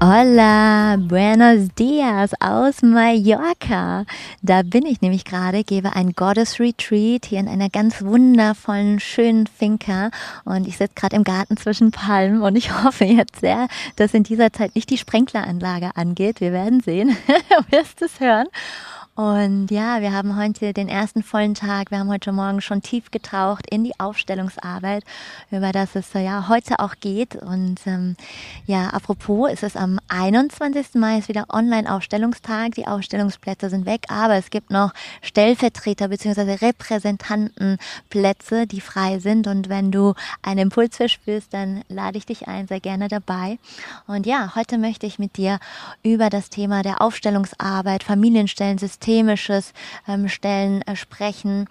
Hola, buenos dias aus Mallorca. Da bin ich nämlich gerade, gebe ein Goddess Retreat hier in einer ganz wundervollen, schönen Finca und ich sitze gerade im Garten zwischen Palmen und ich hoffe jetzt sehr, dass in dieser Zeit nicht die Sprenkleranlage angeht. Wir werden sehen, du wirst es hören. Und ja, wir haben heute den ersten vollen Tag. Wir haben heute Morgen schon tief getaucht in die Aufstellungsarbeit, über das es ja heute auch geht. Und ähm, ja, apropos, ist es am 21. Mai ist wieder Online-Aufstellungstag. Die Aufstellungsplätze sind weg, aber es gibt noch Stellvertreter bzw. Repräsentantenplätze, die frei sind. Und wenn du einen Impuls verspürst, dann lade ich dich ein, sehr gerne dabei. Und ja, heute möchte ich mit dir über das Thema der Aufstellungsarbeit, Familienstellensystem, systemisches ähm, Stellen äh, sprechen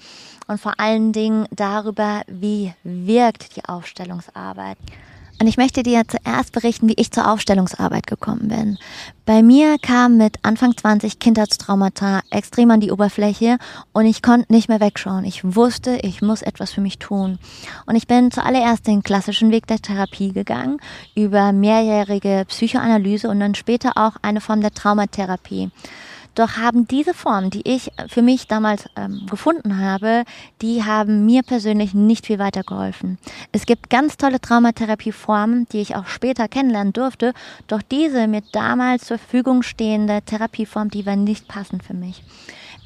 und vor allen Dingen darüber, wie wirkt die Aufstellungsarbeit. Und ich möchte dir zuerst berichten, wie ich zur Aufstellungsarbeit gekommen bin. Bei mir kam mit Anfang 20 Kindheitstraumata extrem an die Oberfläche und ich konnte nicht mehr wegschauen. Ich wusste, ich muss etwas für mich tun. Und ich bin zuallererst den klassischen Weg der Therapie gegangen, über mehrjährige Psychoanalyse und dann später auch eine Form der Traumatherapie. Doch haben diese Formen, die ich für mich damals ähm, gefunden habe, die haben mir persönlich nicht viel weitergeholfen. Es gibt ganz tolle Traumatherapieformen, die ich auch später kennenlernen durfte, doch diese mir damals zur Verfügung stehende Therapieform, die war nicht passend für mich.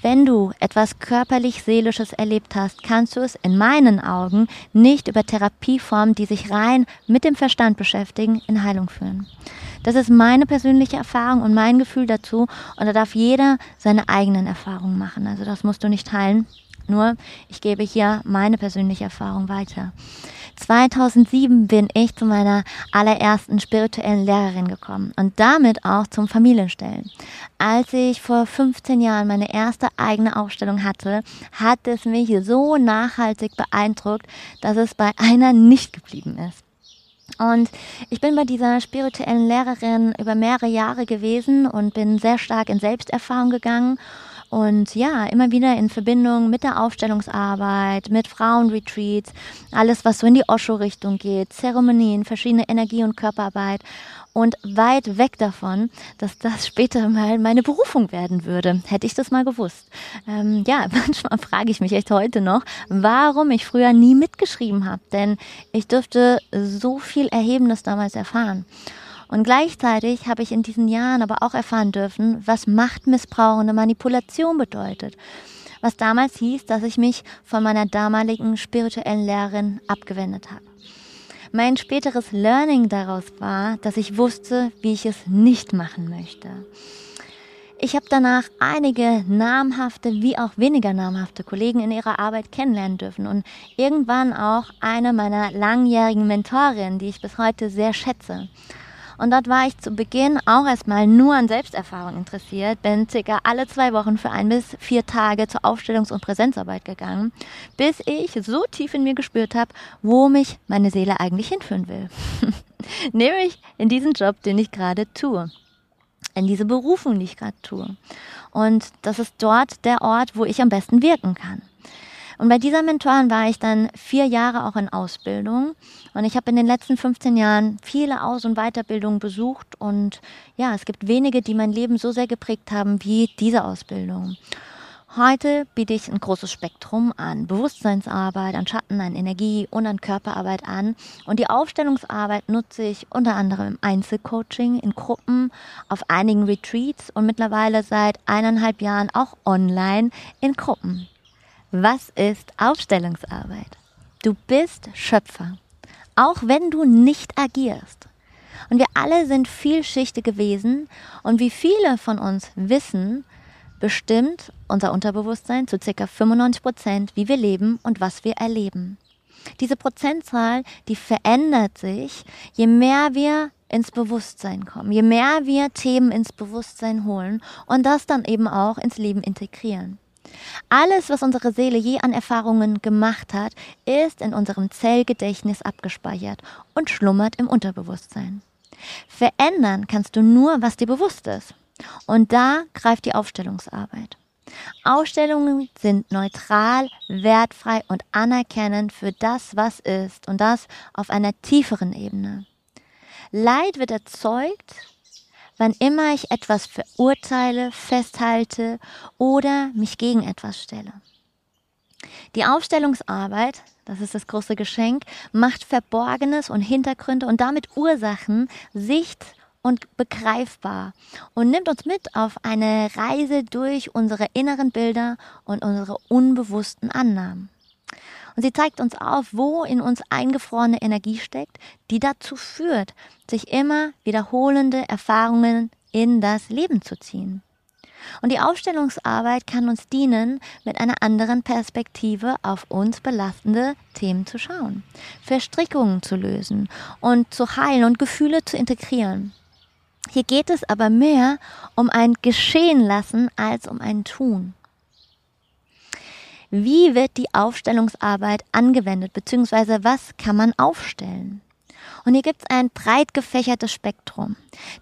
Wenn du etwas körperlich-seelisches erlebt hast, kannst du es in meinen Augen nicht über Therapieformen, die sich rein mit dem Verstand beschäftigen, in Heilung führen. Das ist meine persönliche Erfahrung und mein Gefühl dazu. Und da darf jeder seine eigenen Erfahrungen machen. Also das musst du nicht teilen. Nur ich gebe hier meine persönliche Erfahrung weiter. 2007 bin ich zu meiner allerersten spirituellen Lehrerin gekommen und damit auch zum Familienstellen. Als ich vor 15 Jahren meine erste eigene Aufstellung hatte, hat es mich so nachhaltig beeindruckt, dass es bei einer nicht geblieben ist. Und ich bin bei dieser spirituellen Lehrerin über mehrere Jahre gewesen und bin sehr stark in Selbsterfahrung gegangen und ja, immer wieder in Verbindung mit der Aufstellungsarbeit, mit Frauenretreats, alles, was so in die Osho-Richtung geht, Zeremonien, verschiedene Energie- und Körperarbeit und weit weg davon, dass das später mal meine Berufung werden würde. Hätte ich das mal gewusst. Ähm, ja, manchmal frage ich mich echt heute noch, warum ich früher nie mitgeschrieben habe, denn ich dürfte so viel Erhebendes damals erfahren. Und gleichzeitig habe ich in diesen Jahren aber auch erfahren dürfen, was Machtmissbrauch und Manipulation bedeutet. Was damals hieß, dass ich mich von meiner damaligen spirituellen Lehrerin abgewendet habe. Mein späteres Learning daraus war, dass ich wusste, wie ich es nicht machen möchte. Ich habe danach einige namhafte wie auch weniger namhafte Kollegen in ihrer Arbeit kennenlernen dürfen und irgendwann auch eine meiner langjährigen Mentorinnen, die ich bis heute sehr schätze. Und dort war ich zu Beginn auch erstmal nur an Selbsterfahrung interessiert, bin circa alle zwei Wochen für ein bis vier Tage zur Aufstellungs- und Präsenzarbeit gegangen, bis ich so tief in mir gespürt habe, wo mich meine Seele eigentlich hinführen will. Nämlich in diesen Job, den ich gerade tue. In diese Berufung, die ich gerade tue. Und das ist dort der Ort, wo ich am besten wirken kann. Und bei dieser Mentorin war ich dann vier Jahre auch in Ausbildung. Und ich habe in den letzten 15 Jahren viele Aus- und Weiterbildungen besucht. Und ja, es gibt wenige, die mein Leben so sehr geprägt haben wie diese Ausbildung. Heute biete ich ein großes Spektrum an Bewusstseinsarbeit, an Schatten, an Energie und an Körperarbeit an. Und die Aufstellungsarbeit nutze ich unter anderem im Einzelcoaching, in Gruppen, auf einigen Retreats und mittlerweile seit eineinhalb Jahren auch online in Gruppen. Was ist Aufstellungsarbeit? Du bist Schöpfer, auch wenn du nicht agierst. Und wir alle sind vielschichtige Wesen und wie viele von uns wissen, bestimmt unser Unterbewusstsein zu ca. 95 Prozent, wie wir leben und was wir erleben. Diese Prozentzahl, die verändert sich, je mehr wir ins Bewusstsein kommen, je mehr wir Themen ins Bewusstsein holen und das dann eben auch ins Leben integrieren. Alles, was unsere Seele je an Erfahrungen gemacht hat, ist in unserem Zellgedächtnis abgespeichert und schlummert im Unterbewusstsein. Verändern kannst du nur, was dir bewusst ist. Und da greift die Aufstellungsarbeit. Ausstellungen sind neutral, wertfrei und anerkennend für das, was ist und das auf einer tieferen Ebene. Leid wird erzeugt, wann immer ich etwas verurteile, festhalte oder mich gegen etwas stelle. Die Aufstellungsarbeit, das ist das große Geschenk, macht Verborgenes und Hintergründe und damit Ursachen sicht und begreifbar und nimmt uns mit auf eine Reise durch unsere inneren Bilder und unsere unbewussten Annahmen. Und sie zeigt uns auf, wo in uns eingefrorene Energie steckt, die dazu führt, sich immer wiederholende Erfahrungen in das Leben zu ziehen. Und die Aufstellungsarbeit kann uns dienen, mit einer anderen Perspektive auf uns belastende Themen zu schauen, Verstrickungen zu lösen und zu heilen und Gefühle zu integrieren. Hier geht es aber mehr um ein Geschehen lassen als um ein Tun. Wie wird die Aufstellungsarbeit angewendet, beziehungsweise was kann man aufstellen? Und hier gibt es ein breit gefächertes Spektrum.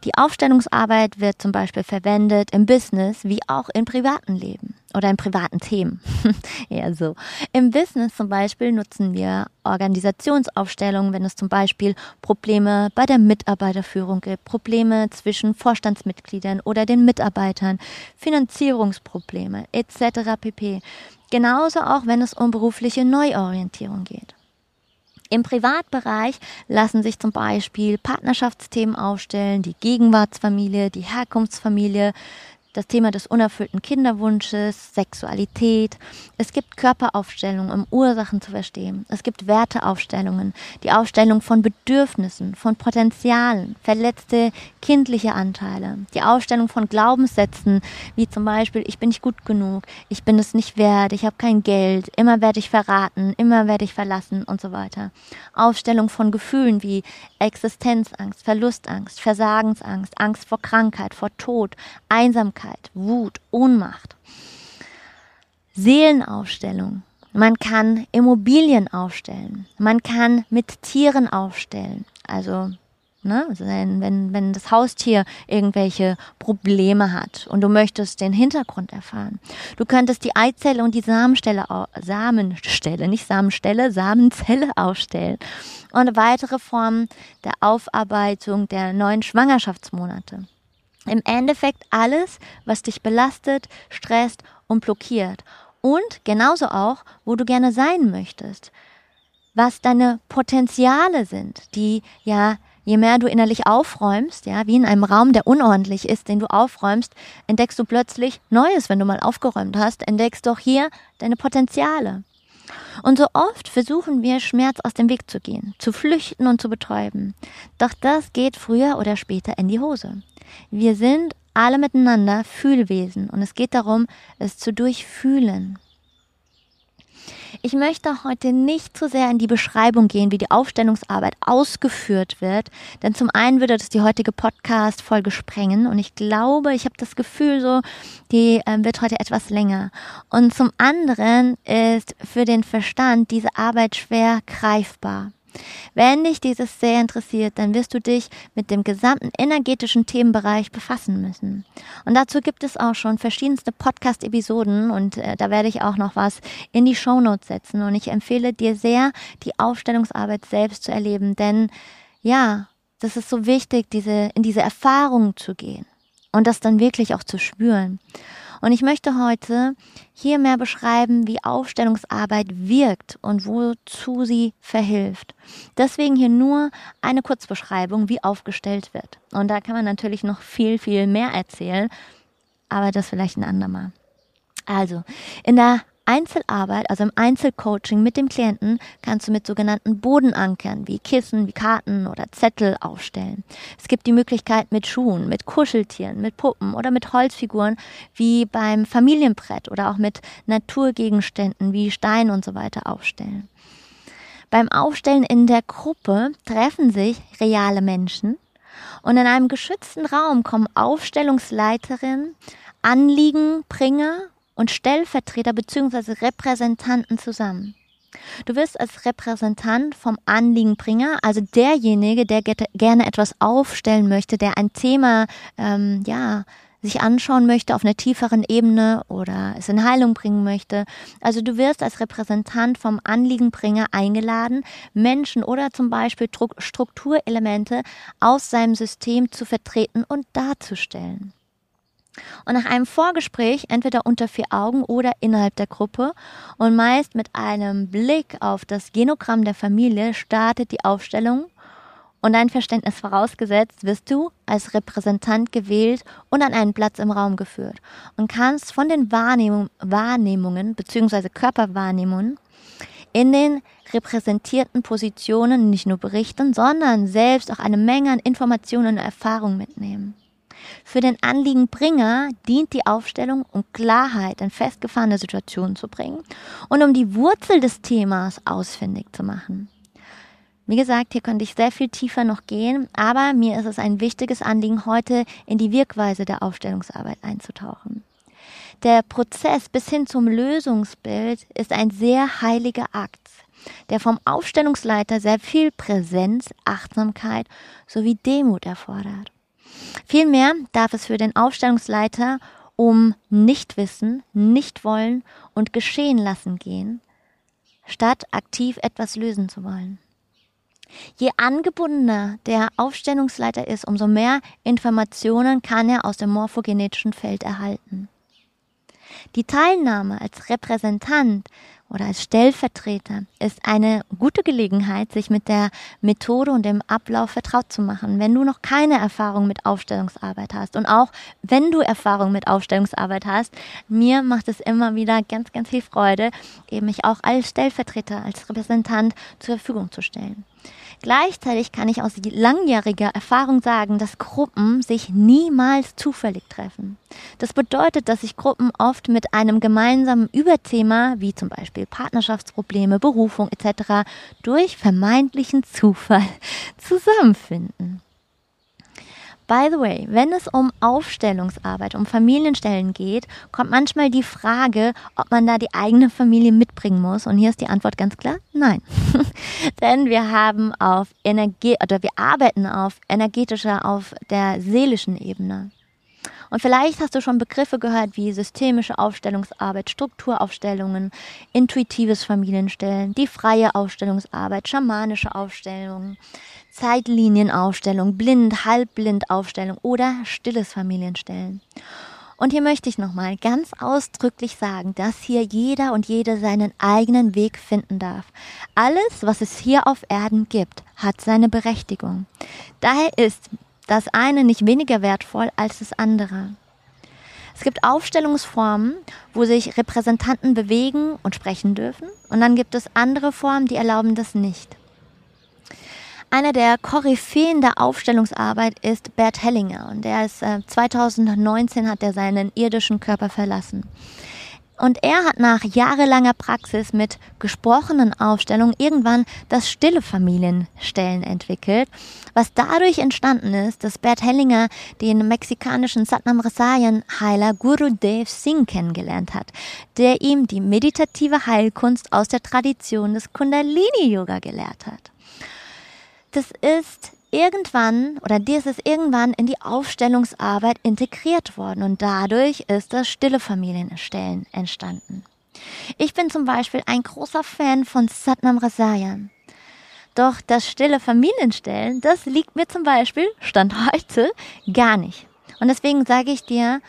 Die Aufstellungsarbeit wird zum Beispiel verwendet im Business wie auch im privaten Leben oder in privaten Themen. Eher so. Im Business zum Beispiel nutzen wir Organisationsaufstellungen, wenn es zum Beispiel Probleme bei der Mitarbeiterführung gibt, Probleme zwischen Vorstandsmitgliedern oder den Mitarbeitern, Finanzierungsprobleme etc. pp. Genauso auch, wenn es um berufliche Neuorientierung geht. Im Privatbereich lassen sich zum Beispiel Partnerschaftsthemen aufstellen, die Gegenwartsfamilie, die Herkunftsfamilie, das Thema des unerfüllten Kinderwunsches, Sexualität. Es gibt Körperaufstellungen, um Ursachen zu verstehen. Es gibt Werteaufstellungen, die Aufstellung von Bedürfnissen, von Potenzialen, verletzte kindliche Anteile, die Aufstellung von Glaubenssätzen, wie zum Beispiel, ich bin nicht gut genug, ich bin es nicht wert, ich habe kein Geld, immer werde ich verraten, immer werde ich verlassen und so weiter. Aufstellung von Gefühlen wie Existenzangst, Verlustangst, Versagensangst, Angst vor Krankheit, vor Tod, Einsamkeit, Traurigkeit, Wut, Ohnmacht. Seelenaufstellung. Man kann Immobilien aufstellen. Man kann mit Tieren aufstellen. Also, ne, also wenn, wenn das Haustier irgendwelche Probleme hat und du möchtest den Hintergrund erfahren. Du könntest die Eizelle und die Samenstelle, Samenstelle, nicht Samenstelle, Samenzelle aufstellen. Und weitere Formen der Aufarbeitung der neuen Schwangerschaftsmonate. Im Endeffekt alles, was dich belastet, stresst und blockiert. Und genauso auch, wo du gerne sein möchtest. Was deine Potenziale sind, die ja, je mehr du innerlich aufräumst, ja, wie in einem Raum, der unordentlich ist, den du aufräumst, entdeckst du plötzlich Neues, wenn du mal aufgeräumt hast, entdeckst doch hier deine Potenziale. Und so oft versuchen wir, Schmerz aus dem Weg zu gehen, zu flüchten und zu betäuben. Doch das geht früher oder später in die Hose. Wir sind alle miteinander Fühlwesen und es geht darum, es zu durchfühlen. Ich möchte heute nicht zu sehr in die Beschreibung gehen, wie die Aufstellungsarbeit ausgeführt wird, denn zum einen würde das die heutige Podcast-Folge sprengen und ich glaube, ich habe das Gefühl so, die äh, wird heute etwas länger. Und zum anderen ist für den Verstand diese Arbeit schwer greifbar. Wenn dich dieses sehr interessiert, dann wirst du dich mit dem gesamten energetischen Themenbereich befassen müssen. Und dazu gibt es auch schon verschiedenste Podcast-Episoden und äh, da werde ich auch noch was in die Shownotes setzen. Und ich empfehle dir sehr, die Aufstellungsarbeit selbst zu erleben, denn ja, das ist so wichtig, diese, in diese Erfahrung zu gehen und das dann wirklich auch zu spüren. Und ich möchte heute hier mehr beschreiben, wie Aufstellungsarbeit wirkt und wozu sie verhilft. Deswegen hier nur eine Kurzbeschreibung, wie aufgestellt wird. Und da kann man natürlich noch viel, viel mehr erzählen, aber das vielleicht ein andermal. Also, in der Einzelarbeit, also im Einzelcoaching mit dem Klienten, kannst du mit sogenannten Bodenankern wie Kissen, wie Karten oder Zettel aufstellen. Es gibt die Möglichkeit mit Schuhen, mit Kuscheltieren, mit Puppen oder mit Holzfiguren wie beim Familienbrett oder auch mit Naturgegenständen wie Stein und so weiter aufstellen. Beim Aufstellen in der Gruppe treffen sich reale Menschen und in einem geschützten Raum kommen Aufstellungsleiterinnen, Anliegenbringer und Stellvertreter bzw. Repräsentanten zusammen. Du wirst als Repräsentant vom Anliegenbringer, also derjenige, der gerne etwas aufstellen möchte, der ein Thema, ähm, ja, sich anschauen möchte auf einer tieferen Ebene oder es in Heilung bringen möchte. Also du wirst als Repräsentant vom Anliegenbringer eingeladen, Menschen oder zum Beispiel Strukturelemente aus seinem System zu vertreten und darzustellen. Und nach einem Vorgespräch, entweder unter vier Augen oder innerhalb der Gruppe und meist mit einem Blick auf das Genogramm der Familie, startet die Aufstellung und dein Verständnis vorausgesetzt, wirst du als Repräsentant gewählt und an einen Platz im Raum geführt und kannst von den Wahrnehmung, Wahrnehmungen bzw. Körperwahrnehmungen in den repräsentierten Positionen nicht nur berichten, sondern selbst auch eine Menge an Informationen und Erfahrungen mitnehmen. Für den Anliegenbringer dient die Aufstellung, um Klarheit in festgefahrene Situationen zu bringen und um die Wurzel des Themas ausfindig zu machen. Wie gesagt, hier könnte ich sehr viel tiefer noch gehen, aber mir ist es ein wichtiges Anliegen, heute in die Wirkweise der Aufstellungsarbeit einzutauchen. Der Prozess bis hin zum Lösungsbild ist ein sehr heiliger Akt, der vom Aufstellungsleiter sehr viel Präsenz, Achtsamkeit sowie Demut erfordert. Vielmehr darf es für den Aufstellungsleiter um Nichtwissen, Nichtwollen und Geschehen lassen gehen, statt aktiv etwas lösen zu wollen. Je angebundener der Aufstellungsleiter ist, umso mehr Informationen kann er aus dem morphogenetischen Feld erhalten. Die Teilnahme als Repräsentant oder als Stellvertreter ist eine gute Gelegenheit, sich mit der Methode und dem Ablauf vertraut zu machen, wenn du noch keine Erfahrung mit Aufstellungsarbeit hast. Und auch wenn du Erfahrung mit Aufstellungsarbeit hast, mir macht es immer wieder ganz, ganz viel Freude, eben mich auch als Stellvertreter, als Repräsentant zur Verfügung zu stellen. Gleichzeitig kann ich aus langjähriger Erfahrung sagen, dass Gruppen sich niemals zufällig treffen. Das bedeutet, dass sich Gruppen oft mit einem gemeinsamen Überthema, wie zum Beispiel Partnerschaftsprobleme, Berufung etc., durch vermeintlichen Zufall zusammenfinden. By the way, wenn es um Aufstellungsarbeit, um Familienstellen geht, kommt manchmal die Frage, ob man da die eigene Familie mitbringen muss. Und hier ist die Antwort ganz klar, nein. Denn wir haben auf Energie, oder wir arbeiten auf energetischer, auf der seelischen Ebene. Und vielleicht hast du schon Begriffe gehört wie systemische Aufstellungsarbeit, Strukturaufstellungen, intuitives Familienstellen, die freie Aufstellungsarbeit, schamanische Aufstellungen, Zeitlinienaufstellung, blind, halbblind Aufstellung oder stilles Familienstellen. Und hier möchte ich nochmal ganz ausdrücklich sagen, dass hier jeder und jede seinen eigenen Weg finden darf. Alles, was es hier auf Erden gibt, hat seine Berechtigung. Daher ist das eine nicht weniger wertvoll als das andere. Es gibt Aufstellungsformen, wo sich Repräsentanten bewegen und sprechen dürfen. Und dann gibt es andere Formen, die erlauben das nicht. Einer der Koryphäen der Aufstellungsarbeit ist Bert Hellinger und der ist äh, 2019 hat er seinen irdischen Körper verlassen. Und er hat nach jahrelanger Praxis mit gesprochenen Aufstellungen irgendwann das stille Familienstellen entwickelt, was dadurch entstanden ist, dass Bert Hellinger den mexikanischen Satnam Rasayan Heiler Guru Dev Singh kennengelernt hat, der ihm die meditative Heilkunst aus der Tradition des Kundalini Yoga gelehrt hat das ist irgendwann oder dies ist irgendwann in die Aufstellungsarbeit integriert worden und dadurch ist das stille Familienstellen entstanden. Ich bin zum Beispiel ein großer Fan von Satnam Rasayan. Doch das stille Familienstellen, das liegt mir zum Beispiel, Stand heute, gar nicht. Und deswegen sage ich dir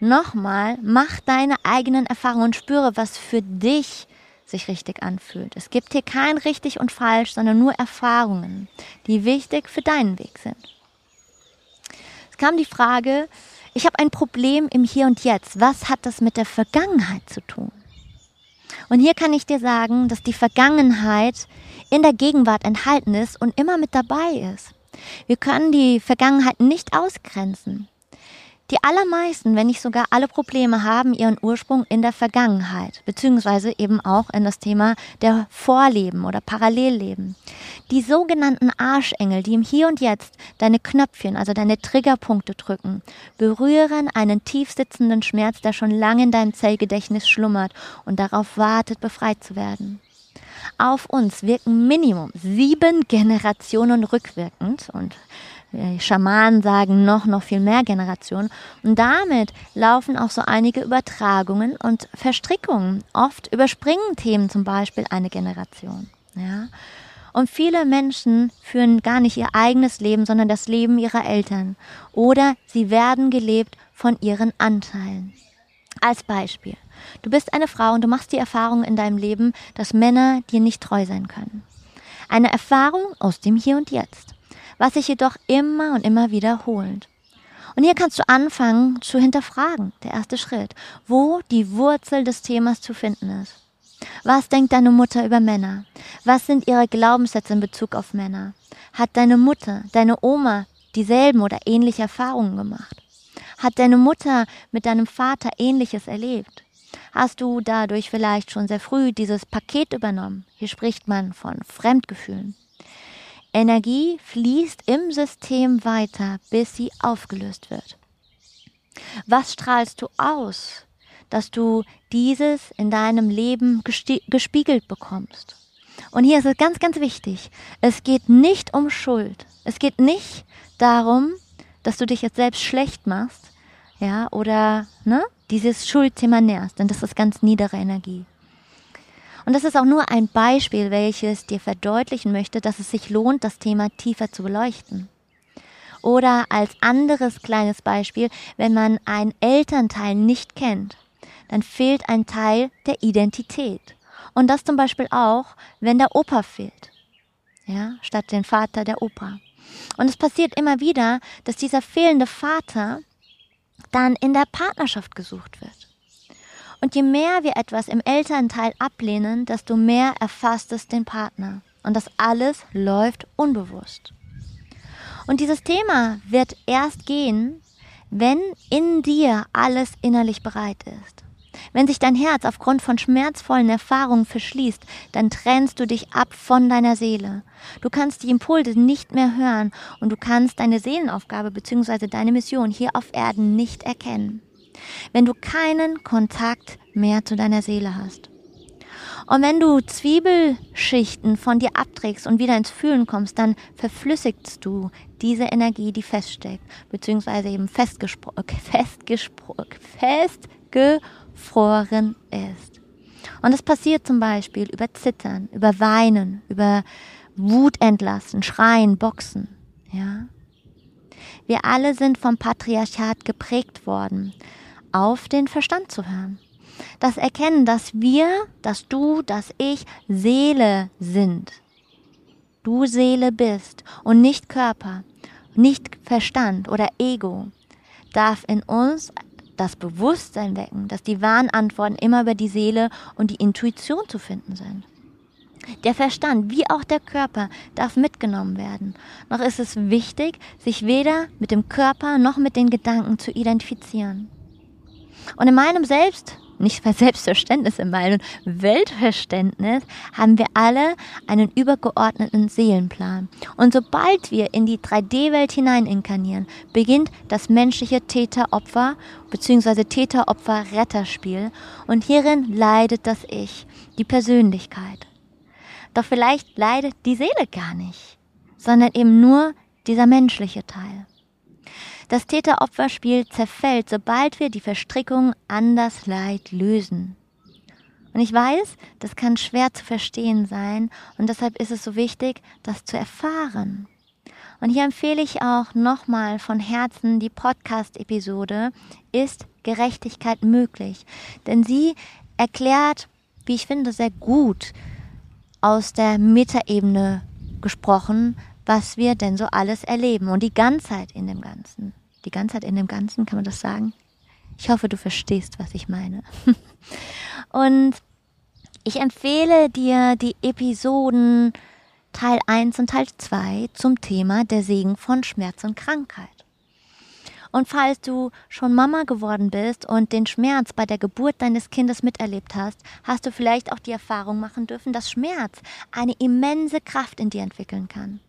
nochmal, mach deine eigenen Erfahrungen und spüre, was für dich sich richtig anfühlt. Es gibt hier kein richtig und falsch, sondern nur Erfahrungen, die wichtig für deinen Weg sind. Es kam die Frage, ich habe ein Problem im Hier und Jetzt. Was hat das mit der Vergangenheit zu tun? Und hier kann ich dir sagen, dass die Vergangenheit in der Gegenwart enthalten ist und immer mit dabei ist. Wir können die Vergangenheit nicht ausgrenzen. Die allermeisten, wenn nicht sogar alle Probleme, haben ihren Ursprung in der Vergangenheit, beziehungsweise eben auch in das Thema der Vorleben oder Parallelleben. Die sogenannten Arschengel, die im Hier und Jetzt deine Knöpfchen, also deine Triggerpunkte drücken, berühren einen tiefsitzenden Schmerz, der schon lange in deinem Zellgedächtnis schlummert und darauf wartet, befreit zu werden. Auf uns wirken Minimum sieben Generationen rückwirkend und Schamanen sagen noch, noch viel mehr Generationen. Und damit laufen auch so einige Übertragungen und Verstrickungen. Oft überspringen Themen zum Beispiel eine Generation. Ja. Und viele Menschen führen gar nicht ihr eigenes Leben, sondern das Leben ihrer Eltern. Oder sie werden gelebt von ihren Anteilen. Als Beispiel. Du bist eine Frau und du machst die Erfahrung in deinem Leben, dass Männer dir nicht treu sein können. Eine Erfahrung aus dem Hier und Jetzt was sich jedoch immer und immer wiederholt. Und hier kannst du anfangen zu hinterfragen, der erste Schritt, wo die Wurzel des Themas zu finden ist. Was denkt deine Mutter über Männer? Was sind ihre Glaubenssätze in Bezug auf Männer? Hat deine Mutter, deine Oma dieselben oder ähnliche Erfahrungen gemacht? Hat deine Mutter mit deinem Vater ähnliches erlebt? Hast du dadurch vielleicht schon sehr früh dieses Paket übernommen? Hier spricht man von Fremdgefühlen. Energie fließt im System weiter, bis sie aufgelöst wird. Was strahlst du aus, dass du dieses in deinem Leben gespiegelt bekommst? Und hier ist es ganz, ganz wichtig. Es geht nicht um Schuld. Es geht nicht darum, dass du dich jetzt selbst schlecht machst, ja, oder, ne, dieses Schuldthema nährst, denn das ist ganz niedere Energie. Und das ist auch nur ein Beispiel, welches dir verdeutlichen möchte, dass es sich lohnt, das Thema tiefer zu beleuchten. Oder als anderes kleines Beispiel, wenn man einen Elternteil nicht kennt, dann fehlt ein Teil der Identität. Und das zum Beispiel auch, wenn der Opa fehlt. Ja, statt den Vater der Opa. Und es passiert immer wieder, dass dieser fehlende Vater dann in der Partnerschaft gesucht wird. Und je mehr wir etwas im Elternteil ablehnen, desto mehr erfasst es den Partner. Und das alles läuft unbewusst. Und dieses Thema wird erst gehen, wenn in dir alles innerlich bereit ist. Wenn sich dein Herz aufgrund von schmerzvollen Erfahrungen verschließt, dann trennst du dich ab von deiner Seele. Du kannst die Impulse nicht mehr hören und du kannst deine Seelenaufgabe bzw. deine Mission hier auf Erden nicht erkennen wenn du keinen Kontakt mehr zu deiner Seele hast. Und wenn du Zwiebelschichten von dir abträgst und wieder ins Fühlen kommst, dann verflüssigst du diese Energie, die feststeckt, beziehungsweise eben festgefroren ist. Und es passiert zum Beispiel über Zittern, über Weinen, über Wut entlassen, Schreien, Boxen, ja. Wir alle sind vom Patriarchat geprägt worden auf den Verstand zu hören. Das Erkennen, dass wir, dass du, dass ich Seele sind. Du Seele bist und nicht Körper, nicht Verstand oder Ego, darf in uns das Bewusstsein wecken, dass die wahren Antworten immer über die Seele und die Intuition zu finden sind. Der Verstand wie auch der Körper darf mitgenommen werden. Noch ist es wichtig, sich weder mit dem Körper noch mit den Gedanken zu identifizieren. Und in meinem Selbst, nicht bei Selbstverständnis, in meinem Weltverständnis haben wir alle einen übergeordneten Seelenplan. Und sobald wir in die 3D-Welt hinein inkarnieren, beginnt das menschliche Täter-Opfer bzw. Täter-Opfer-Retterspiel. Und hierin leidet das Ich, die Persönlichkeit. Doch vielleicht leidet die Seele gar nicht, sondern eben nur dieser menschliche Teil. Das Täter-Opfer-Spiel zerfällt, sobald wir die Verstrickung an das Leid lösen. Und ich weiß, das kann schwer zu verstehen sein und deshalb ist es so wichtig, das zu erfahren. Und hier empfehle ich auch nochmal von Herzen die Podcast-Episode Ist Gerechtigkeit möglich? Denn sie erklärt, wie ich finde, sehr gut aus der Metaebene gesprochen, was wir denn so alles erleben und die Ganzheit in dem Ganzen. Die Ganzheit in dem Ganzen, kann man das sagen? Ich hoffe, du verstehst, was ich meine. und ich empfehle dir die Episoden Teil 1 und Teil 2 zum Thema der Segen von Schmerz und Krankheit. Und falls du schon Mama geworden bist und den Schmerz bei der Geburt deines Kindes miterlebt hast, hast du vielleicht auch die Erfahrung machen dürfen, dass Schmerz eine immense Kraft in dir entwickeln kann.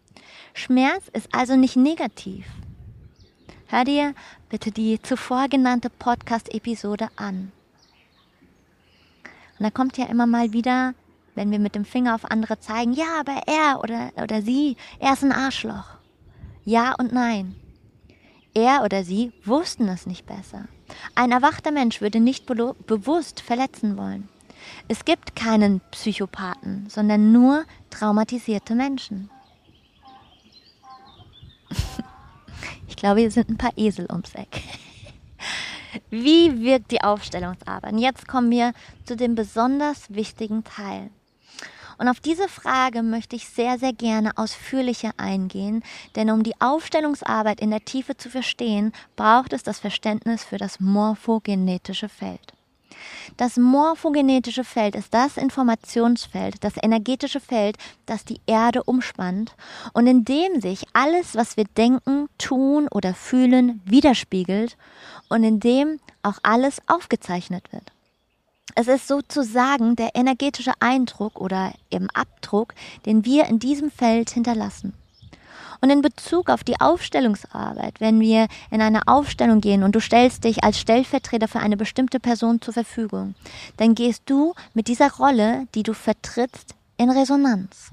Schmerz ist also nicht negativ. Hör dir bitte die zuvor genannte Podcast-Episode an. Und da kommt ja immer mal wieder, wenn wir mit dem Finger auf andere zeigen, ja, aber er oder, oder sie, er ist ein Arschloch. Ja und nein. Er oder sie wussten es nicht besser. Ein erwachter Mensch würde nicht be bewusst verletzen wollen. Es gibt keinen Psychopathen, sondern nur traumatisierte Menschen. Ich glaube, hier sind ein paar Esel ums Eck. Wie wirkt die Aufstellungsarbeit? Und jetzt kommen wir zu dem besonders wichtigen Teil. Und auf diese Frage möchte ich sehr, sehr gerne ausführlicher eingehen, denn um die Aufstellungsarbeit in der Tiefe zu verstehen, braucht es das Verständnis für das morphogenetische Feld. Das morphogenetische Feld ist das Informationsfeld, das energetische Feld, das die Erde umspannt und in dem sich alles, was wir denken, tun oder fühlen, widerspiegelt und in dem auch alles aufgezeichnet wird. Es ist sozusagen der energetische Eindruck oder im Abdruck, den wir in diesem Feld hinterlassen. Und in Bezug auf die Aufstellungsarbeit, wenn wir in eine Aufstellung gehen und du stellst dich als Stellvertreter für eine bestimmte Person zur Verfügung, dann gehst du mit dieser Rolle, die du vertrittst, in Resonanz.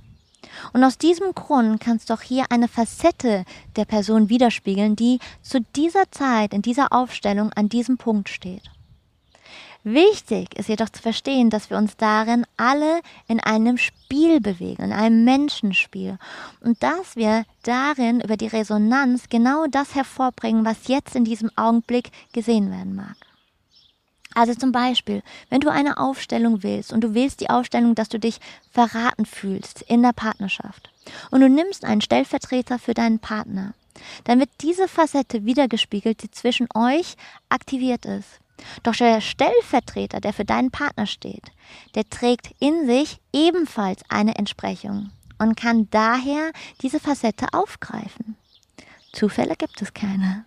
Und aus diesem Grund kannst du auch hier eine Facette der Person widerspiegeln, die zu dieser Zeit, in dieser Aufstellung, an diesem Punkt steht. Wichtig ist jedoch zu verstehen, dass wir uns darin alle in einem Spiel bewegen, in einem Menschenspiel. Und dass wir darin über die Resonanz genau das hervorbringen, was jetzt in diesem Augenblick gesehen werden mag. Also zum Beispiel, wenn du eine Aufstellung willst und du willst die Aufstellung, dass du dich verraten fühlst in der Partnerschaft und du nimmst einen Stellvertreter für deinen Partner, dann wird diese Facette wiedergespiegelt, die zwischen euch aktiviert ist. Doch der Stellvertreter, der für deinen Partner steht, der trägt in sich ebenfalls eine Entsprechung und kann daher diese Facette aufgreifen. Zufälle gibt es keine.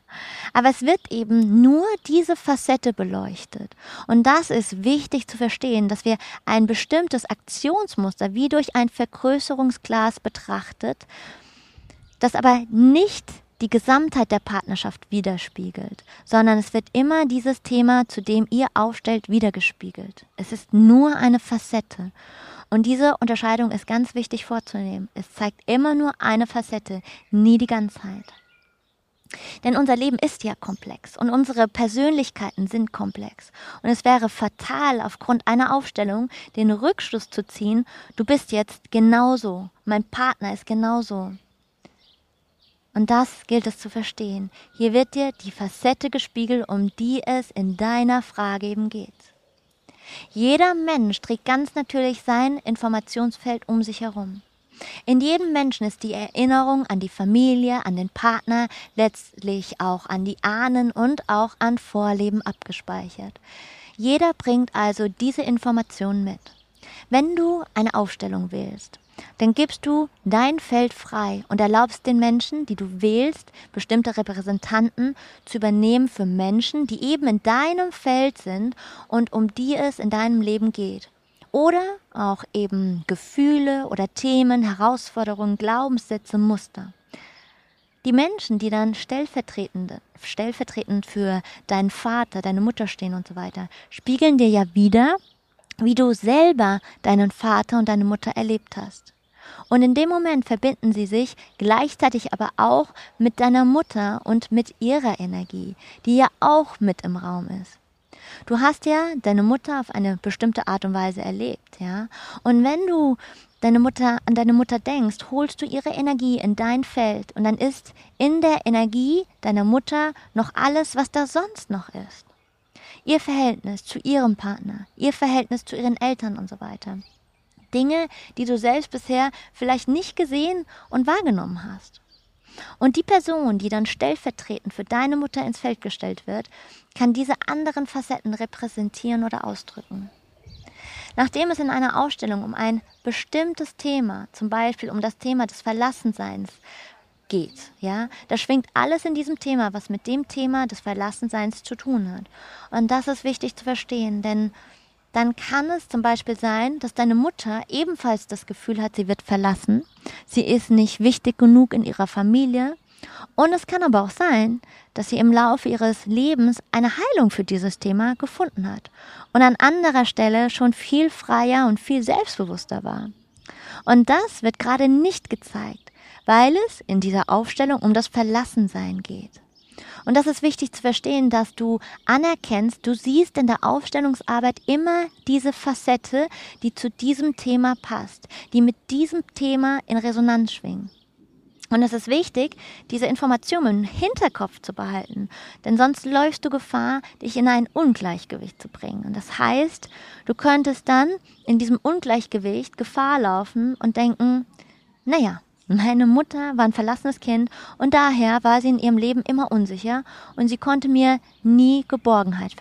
Aber es wird eben nur diese Facette beleuchtet. Und das ist wichtig zu verstehen, dass wir ein bestimmtes Aktionsmuster wie durch ein Vergrößerungsglas betrachtet, das aber nicht die Gesamtheit der Partnerschaft widerspiegelt, sondern es wird immer dieses Thema, zu dem ihr aufstellt, wiedergespiegelt. Es ist nur eine Facette. Und diese Unterscheidung ist ganz wichtig vorzunehmen. Es zeigt immer nur eine Facette, nie die Ganzheit. Denn unser Leben ist ja komplex und unsere Persönlichkeiten sind komplex. Und es wäre fatal, aufgrund einer Aufstellung den Rückschluss zu ziehen, du bist jetzt genauso, mein Partner ist genauso. Und das gilt es zu verstehen. Hier wird dir die Facette gespiegelt, um die es in deiner Frage eben geht. Jeder Mensch trägt ganz natürlich sein Informationsfeld um sich herum. In jedem Menschen ist die Erinnerung an die Familie, an den Partner, letztlich auch an die Ahnen und auch an Vorleben abgespeichert. Jeder bringt also diese Informationen mit. Wenn du eine Aufstellung wählst, dann gibst du dein Feld frei und erlaubst den Menschen, die du wählst, bestimmte Repräsentanten zu übernehmen für Menschen, die eben in deinem Feld sind und um die es in deinem Leben geht. Oder auch eben Gefühle oder Themen, Herausforderungen, Glaubenssätze, Muster. Die Menschen, die dann stellvertretend, stellvertretend für deinen Vater, deine Mutter stehen und so weiter, spiegeln dir ja wieder, wie du selber deinen Vater und deine Mutter erlebt hast. Und in dem Moment verbinden sie sich gleichzeitig aber auch mit deiner Mutter und mit ihrer Energie, die ja auch mit im Raum ist. Du hast ja deine Mutter auf eine bestimmte Art und Weise erlebt, ja? Und wenn du deine Mutter an deine Mutter denkst, holst du ihre Energie in dein Feld und dann ist in der Energie deiner Mutter noch alles, was da sonst noch ist ihr Verhältnis zu ihrem Partner, ihr Verhältnis zu ihren Eltern und so weiter. Dinge, die du selbst bisher vielleicht nicht gesehen und wahrgenommen hast. Und die Person, die dann stellvertretend für deine Mutter ins Feld gestellt wird, kann diese anderen Facetten repräsentieren oder ausdrücken. Nachdem es in einer Ausstellung um ein bestimmtes Thema, zum Beispiel um das Thema des Verlassenseins, geht. Ja, da schwingt alles in diesem Thema, was mit dem Thema des Verlassenseins zu tun hat. Und das ist wichtig zu verstehen, denn dann kann es zum Beispiel sein, dass deine Mutter ebenfalls das Gefühl hat, sie wird verlassen, sie ist nicht wichtig genug in ihrer Familie. Und es kann aber auch sein, dass sie im Laufe ihres Lebens eine Heilung für dieses Thema gefunden hat und an anderer Stelle schon viel freier und viel selbstbewusster war. Und das wird gerade nicht gezeigt, weil es in dieser Aufstellung um das Verlassensein geht. Und das ist wichtig zu verstehen, dass du anerkennst, du siehst in der Aufstellungsarbeit immer diese Facette, die zu diesem Thema passt, die mit diesem Thema in Resonanz schwingt. Und es ist wichtig, diese Informationen im Hinterkopf zu behalten, denn sonst läufst du Gefahr, dich in ein Ungleichgewicht zu bringen. Und das heißt, du könntest dann in diesem Ungleichgewicht Gefahr laufen und denken, naja, meine Mutter war ein verlassenes Kind und daher war sie in ihrem Leben immer unsicher und sie konnte mir nie Geborgenheit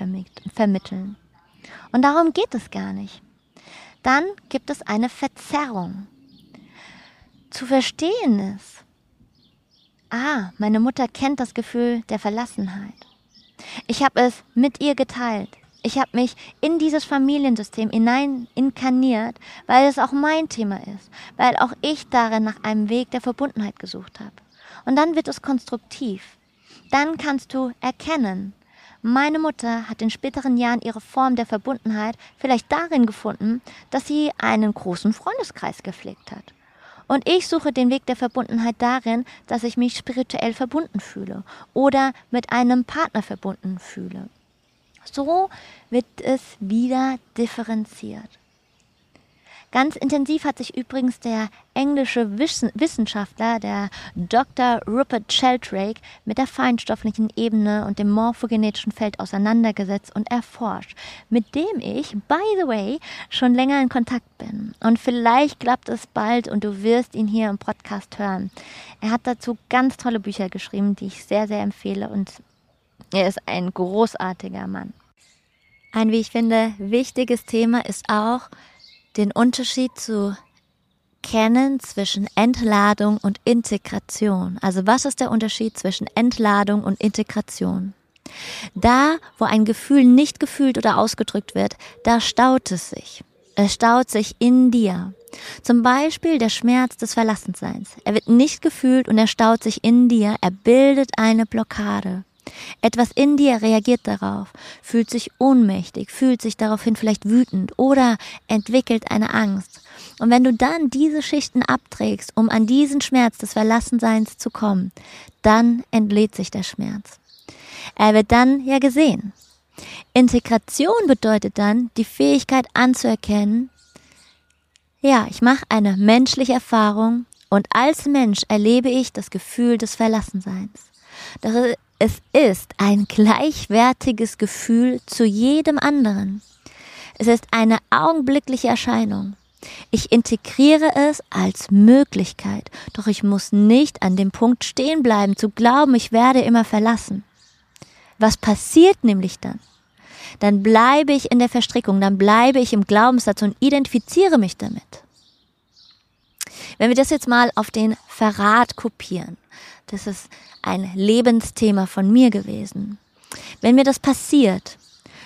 vermitteln. Und darum geht es gar nicht. Dann gibt es eine Verzerrung. Zu verstehen ist, ah, meine Mutter kennt das Gefühl der Verlassenheit. Ich habe es mit ihr geteilt. Ich habe mich in dieses Familiensystem hinein inkarniert, weil es auch mein Thema ist, weil auch ich darin nach einem Weg der Verbundenheit gesucht habe. Und dann wird es konstruktiv. Dann kannst du erkennen, meine Mutter hat in späteren Jahren ihre Form der Verbundenheit vielleicht darin gefunden, dass sie einen großen Freundeskreis gepflegt hat. Und ich suche den Weg der Verbundenheit darin, dass ich mich spirituell verbunden fühle oder mit einem Partner verbunden fühle. So wird es wieder differenziert. Ganz intensiv hat sich übrigens der englische Wissenschaftler, der Dr. Rupert Sheldrake, mit der feinstofflichen Ebene und dem morphogenetischen Feld auseinandergesetzt und erforscht, mit dem ich, by the way, schon länger in Kontakt bin. Und vielleicht klappt es bald und du wirst ihn hier im Podcast hören. Er hat dazu ganz tolle Bücher geschrieben, die ich sehr, sehr empfehle und er ist ein großartiger Mann. Ein, wie ich finde, wichtiges Thema ist auch den Unterschied zu kennen zwischen Entladung und Integration. Also was ist der Unterschied zwischen Entladung und Integration? Da, wo ein Gefühl nicht gefühlt oder ausgedrückt wird, da staut es sich. Es staut sich in dir. Zum Beispiel der Schmerz des Verlassenseins. Er wird nicht gefühlt und er staut sich in dir. Er bildet eine Blockade. Etwas in dir reagiert darauf, fühlt sich ohnmächtig, fühlt sich daraufhin vielleicht wütend oder entwickelt eine Angst. Und wenn du dann diese Schichten abträgst, um an diesen Schmerz des Verlassenseins zu kommen, dann entlädt sich der Schmerz. Er wird dann ja gesehen. Integration bedeutet dann die Fähigkeit anzuerkennen, ja, ich mache eine menschliche Erfahrung und als Mensch erlebe ich das Gefühl des Verlassenseins. Es ist ein gleichwertiges Gefühl zu jedem anderen. Es ist eine augenblickliche Erscheinung. Ich integriere es als Möglichkeit, doch ich muss nicht an dem Punkt stehen bleiben, zu glauben, ich werde immer verlassen. Was passiert nämlich dann? Dann bleibe ich in der Verstrickung, dann bleibe ich im Glaubenssatz und identifiziere mich damit. Wenn wir das jetzt mal auf den Verrat kopieren, das ist ein Lebensthema von mir gewesen. Wenn mir das passiert,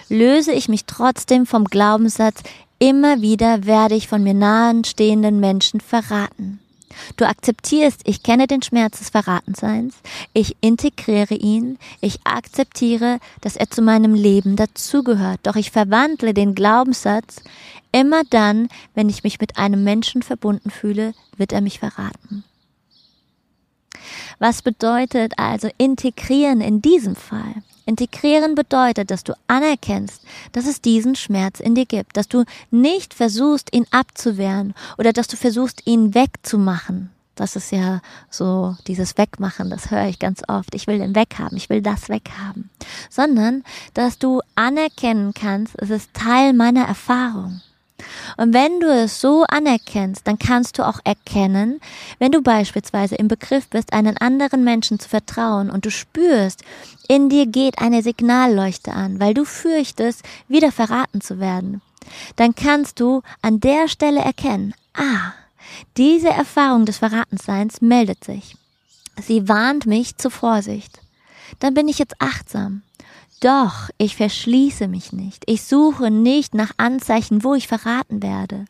löse ich mich trotzdem vom Glaubenssatz, immer wieder werde ich von mir nahen stehenden Menschen verraten. Du akzeptierst, ich kenne den Schmerz des Verratenseins, ich integriere ihn, ich akzeptiere, dass er zu meinem Leben dazugehört, doch ich verwandle den Glaubenssatz, immer dann, wenn ich mich mit einem Menschen verbunden fühle, wird er mich verraten. Was bedeutet also integrieren in diesem Fall? Integrieren bedeutet, dass du anerkennst, dass es diesen Schmerz in dir gibt, dass du nicht versuchst, ihn abzuwehren oder dass du versuchst, ihn wegzumachen. Das ist ja so dieses Wegmachen, das höre ich ganz oft. Ich will den weghaben, ich will das weghaben. Sondern, dass du anerkennen kannst, es ist Teil meiner Erfahrung. Und wenn du es so anerkennst, dann kannst du auch erkennen, wenn du beispielsweise im Begriff bist, einen anderen Menschen zu vertrauen und du spürst, in dir geht eine Signalleuchte an, weil du fürchtest, wieder verraten zu werden, dann kannst du an der Stelle erkennen, ah, diese Erfahrung des Verratenseins meldet sich. Sie warnt mich zur Vorsicht. Dann bin ich jetzt achtsam. Doch, ich verschließe mich nicht. Ich suche nicht nach Anzeichen, wo ich verraten werde,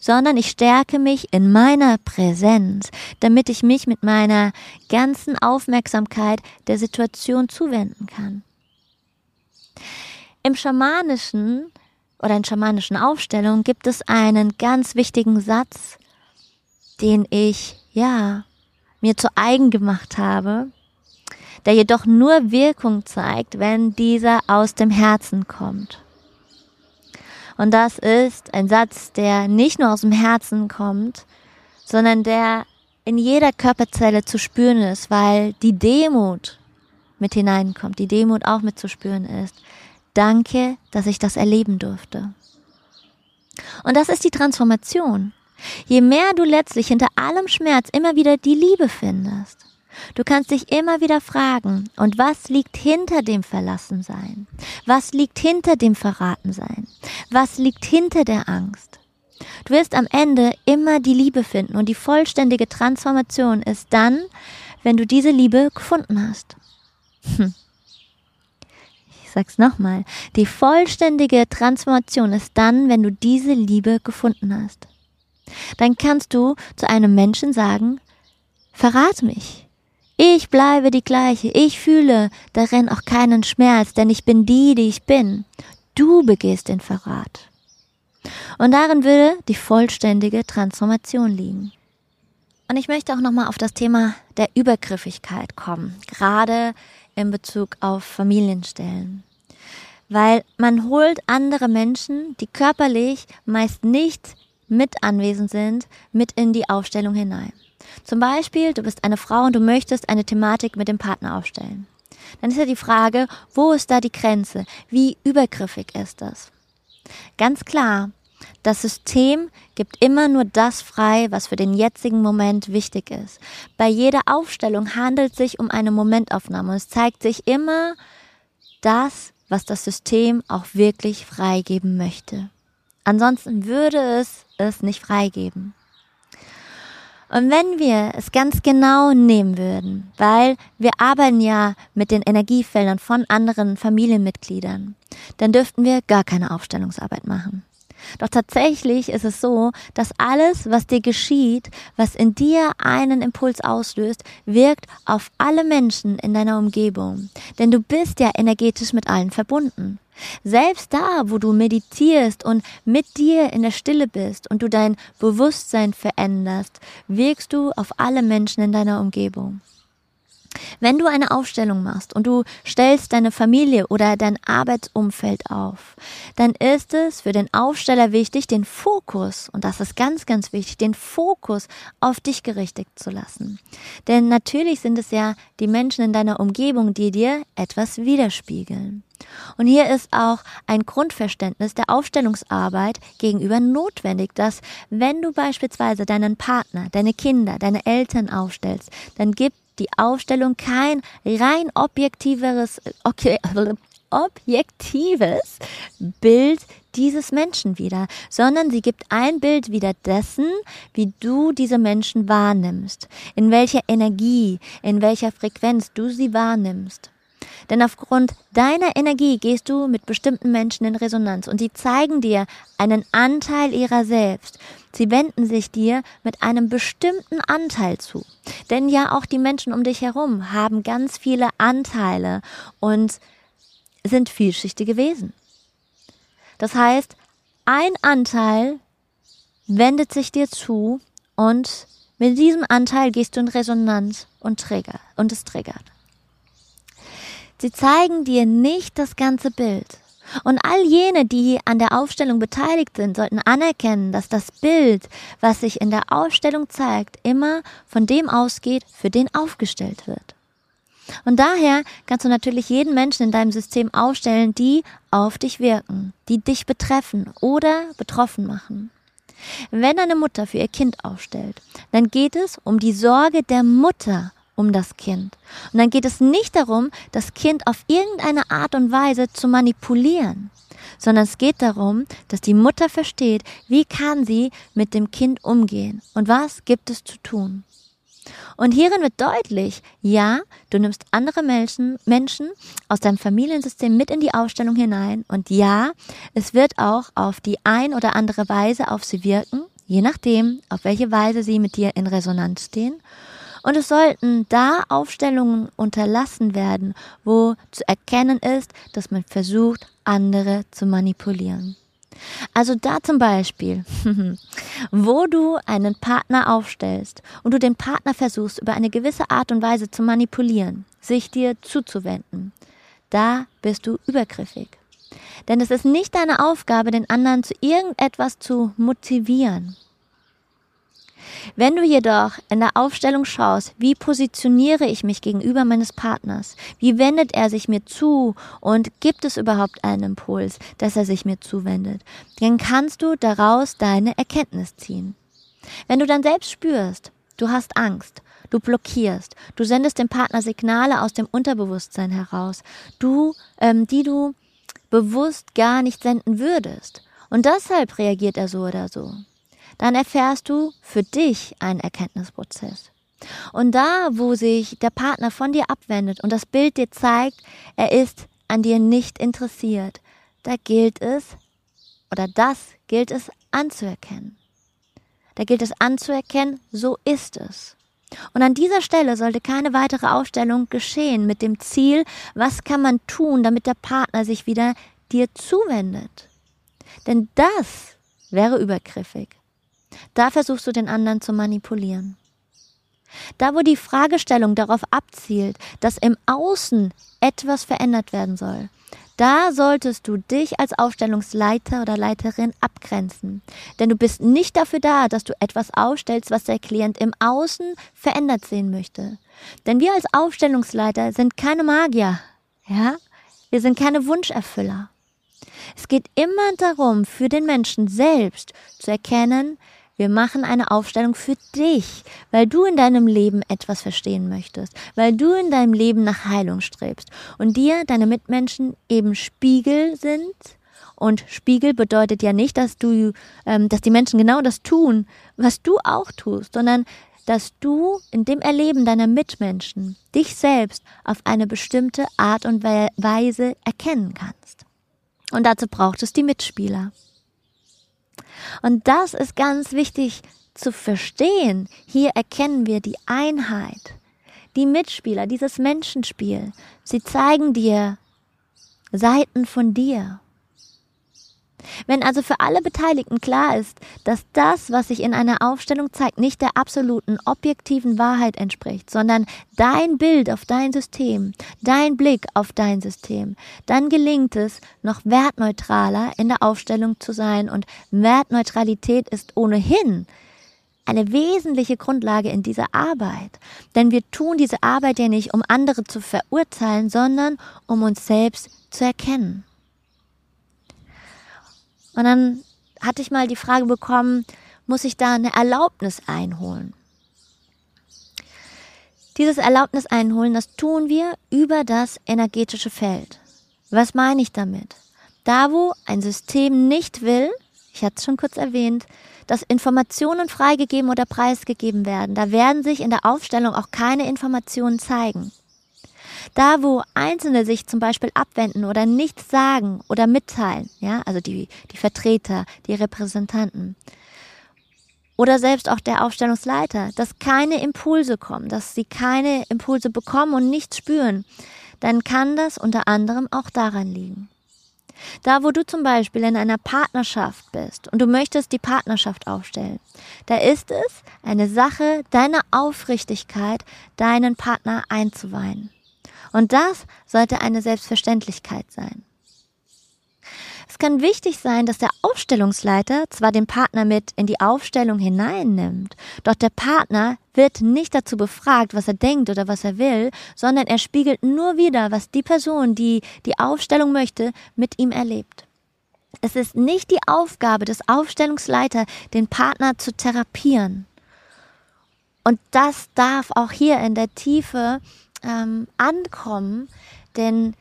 sondern ich stärke mich in meiner Präsenz, damit ich mich mit meiner ganzen Aufmerksamkeit der Situation zuwenden kann. Im schamanischen oder in schamanischen Aufstellungen gibt es einen ganz wichtigen Satz, den ich, ja, mir zu eigen gemacht habe, der jedoch nur Wirkung zeigt, wenn dieser aus dem Herzen kommt. Und das ist ein Satz, der nicht nur aus dem Herzen kommt, sondern der in jeder Körperzelle zu spüren ist, weil die Demut mit hineinkommt, die Demut auch mit zu spüren ist. Danke, dass ich das erleben durfte. Und das ist die Transformation. Je mehr du letztlich hinter allem Schmerz immer wieder die Liebe findest, Du kannst dich immer wieder fragen, und was liegt hinter dem Verlassensein? Was liegt hinter dem Verratensein? Was liegt hinter der Angst? Du wirst am Ende immer die Liebe finden und die vollständige Transformation ist dann, wenn du diese Liebe gefunden hast. Hm. Ich sag's nochmal. Die vollständige Transformation ist dann, wenn du diese Liebe gefunden hast. Dann kannst du zu einem Menschen sagen, verrat mich. Ich bleibe die gleiche. Ich fühle darin auch keinen Schmerz, denn ich bin die, die ich bin. Du begehst den Verrat. Und darin würde die vollständige Transformation liegen. Und ich möchte auch nochmal auf das Thema der Übergriffigkeit kommen, gerade in Bezug auf Familienstellen. Weil man holt andere Menschen, die körperlich meist nicht mit anwesend sind, mit in die Aufstellung hinein. Zum Beispiel, du bist eine Frau und du möchtest eine Thematik mit dem Partner aufstellen. Dann ist ja die Frage, wo ist da die Grenze? Wie übergriffig ist das? Ganz klar, das System gibt immer nur das frei, was für den jetzigen Moment wichtig ist. Bei jeder Aufstellung handelt es sich um eine Momentaufnahme und es zeigt sich immer das, was das System auch wirklich freigeben möchte. Ansonsten würde es es nicht freigeben. Und wenn wir es ganz genau nehmen würden, weil wir arbeiten ja mit den Energiefeldern von anderen Familienmitgliedern, dann dürften wir gar keine Aufstellungsarbeit machen. Doch tatsächlich ist es so, dass alles, was dir geschieht, was in dir einen Impuls auslöst, wirkt auf alle Menschen in deiner Umgebung. Denn du bist ja energetisch mit allen verbunden. Selbst da, wo du meditierst und mit dir in der Stille bist und du dein Bewusstsein veränderst, wirkst du auf alle Menschen in deiner Umgebung. Wenn du eine Aufstellung machst und du stellst deine Familie oder dein Arbeitsumfeld auf, dann ist es für den Aufsteller wichtig, den Fokus, und das ist ganz, ganz wichtig, den Fokus auf dich gerichtet zu lassen. Denn natürlich sind es ja die Menschen in deiner Umgebung, die dir etwas widerspiegeln. Und hier ist auch ein Grundverständnis der Aufstellungsarbeit gegenüber notwendig, dass wenn du beispielsweise deinen Partner, deine Kinder, deine Eltern aufstellst, dann gibt die Aufstellung kein rein objektiveres, okay, objektives Bild dieses Menschen wieder, sondern sie gibt ein Bild wieder dessen, wie du diese Menschen wahrnimmst, in welcher Energie, in welcher Frequenz du sie wahrnimmst. Denn aufgrund deiner Energie gehst du mit bestimmten Menschen in Resonanz und sie zeigen dir einen Anteil ihrer selbst. Sie wenden sich dir mit einem bestimmten Anteil zu. Denn ja, auch die Menschen um dich herum haben ganz viele Anteile und sind vielschichtige Wesen. Das heißt, ein Anteil wendet sich dir zu und mit diesem Anteil gehst du in Resonanz und trigger und es triggert. Sie zeigen dir nicht das ganze Bild. Und all jene, die an der Aufstellung beteiligt sind, sollten anerkennen, dass das Bild, was sich in der Aufstellung zeigt, immer von dem ausgeht, für den aufgestellt wird. Und daher kannst du natürlich jeden Menschen in deinem System aufstellen, die auf dich wirken, die dich betreffen oder betroffen machen. Wenn eine Mutter für ihr Kind aufstellt, dann geht es um die Sorge der Mutter um das Kind. Und dann geht es nicht darum, das Kind auf irgendeine Art und Weise zu manipulieren, sondern es geht darum, dass die Mutter versteht, wie kann sie mit dem Kind umgehen und was gibt es zu tun. Und hierin wird deutlich, ja, du nimmst andere Menschen, Menschen aus deinem Familiensystem mit in die Aufstellung hinein und ja, es wird auch auf die ein oder andere Weise auf sie wirken, je nachdem, auf welche Weise sie mit dir in Resonanz stehen. Und es sollten da Aufstellungen unterlassen werden, wo zu erkennen ist, dass man versucht, andere zu manipulieren. Also da zum Beispiel, wo du einen Partner aufstellst und du den Partner versuchst, über eine gewisse Art und Weise zu manipulieren, sich dir zuzuwenden, da bist du übergriffig. Denn es ist nicht deine Aufgabe, den anderen zu irgendetwas zu motivieren. Wenn du jedoch in der Aufstellung schaust, wie positioniere ich mich gegenüber meines Partners? Wie wendet er sich mir zu? Und gibt es überhaupt einen Impuls, dass er sich mir zuwendet? Dann kannst du daraus deine Erkenntnis ziehen. Wenn du dann selbst spürst, du hast Angst, du blockierst, du sendest dem Partner Signale aus dem Unterbewusstsein heraus, du, ähm, die du bewusst gar nicht senden würdest. Und deshalb reagiert er so oder so dann erfährst du für dich einen Erkenntnisprozess. Und da, wo sich der Partner von dir abwendet und das Bild dir zeigt, er ist an dir nicht interessiert, da gilt es, oder das gilt es anzuerkennen. Da gilt es anzuerkennen, so ist es. Und an dieser Stelle sollte keine weitere Aufstellung geschehen mit dem Ziel, was kann man tun, damit der Partner sich wieder dir zuwendet. Denn das wäre übergriffig. Da versuchst du den anderen zu manipulieren. Da, wo die Fragestellung darauf abzielt, dass im Außen etwas verändert werden soll, da solltest du dich als Aufstellungsleiter oder Leiterin abgrenzen. Denn du bist nicht dafür da, dass du etwas aufstellst, was der Klient im Außen verändert sehen möchte. Denn wir als Aufstellungsleiter sind keine Magier. Ja? Wir sind keine Wunscherfüller. Es geht immer darum, für den Menschen selbst zu erkennen, wir machen eine Aufstellung für dich, weil du in deinem Leben etwas verstehen möchtest, weil du in deinem Leben nach Heilung strebst und dir deine Mitmenschen eben Spiegel sind. Und Spiegel bedeutet ja nicht, dass du, ähm, dass die Menschen genau das tun, was du auch tust, sondern dass du in dem Erleben deiner Mitmenschen dich selbst auf eine bestimmte Art und Weise erkennen kannst. Und dazu braucht es die Mitspieler. Und das ist ganz wichtig zu verstehen. Hier erkennen wir die Einheit. Die Mitspieler, dieses Menschenspiel, sie zeigen dir Seiten von dir. Wenn also für alle Beteiligten klar ist, dass das, was sich in einer Aufstellung zeigt, nicht der absoluten objektiven Wahrheit entspricht, sondern dein Bild auf dein System, dein Blick auf dein System, dann gelingt es, noch wertneutraler in der Aufstellung zu sein und Wertneutralität ist ohnehin eine wesentliche Grundlage in dieser Arbeit. Denn wir tun diese Arbeit ja nicht, um andere zu verurteilen, sondern um uns selbst zu erkennen. Und dann hatte ich mal die Frage bekommen, muss ich da eine Erlaubnis einholen? Dieses Erlaubnis einholen, das tun wir über das energetische Feld. Was meine ich damit? Da, wo ein System nicht will, ich hatte es schon kurz erwähnt, dass Informationen freigegeben oder preisgegeben werden, da werden sich in der Aufstellung auch keine Informationen zeigen. Da, wo Einzelne sich zum Beispiel abwenden oder nichts sagen oder mitteilen, ja, also die, die Vertreter, die Repräsentanten, oder selbst auch der Aufstellungsleiter, dass keine Impulse kommen, dass sie keine Impulse bekommen und nichts spüren, dann kann das unter anderem auch daran liegen. Da, wo du zum Beispiel in einer Partnerschaft bist und du möchtest die Partnerschaft aufstellen, da ist es eine Sache deiner Aufrichtigkeit, deinen Partner einzuweihen. Und das sollte eine Selbstverständlichkeit sein. Es kann wichtig sein, dass der Aufstellungsleiter zwar den Partner mit in die Aufstellung hineinnimmt, doch der Partner wird nicht dazu befragt, was er denkt oder was er will, sondern er spiegelt nur wieder, was die Person, die die Aufstellung möchte, mit ihm erlebt. Es ist nicht die Aufgabe des Aufstellungsleiters, den Partner zu therapieren. Und das darf auch hier in der Tiefe ähm, ankommen, denn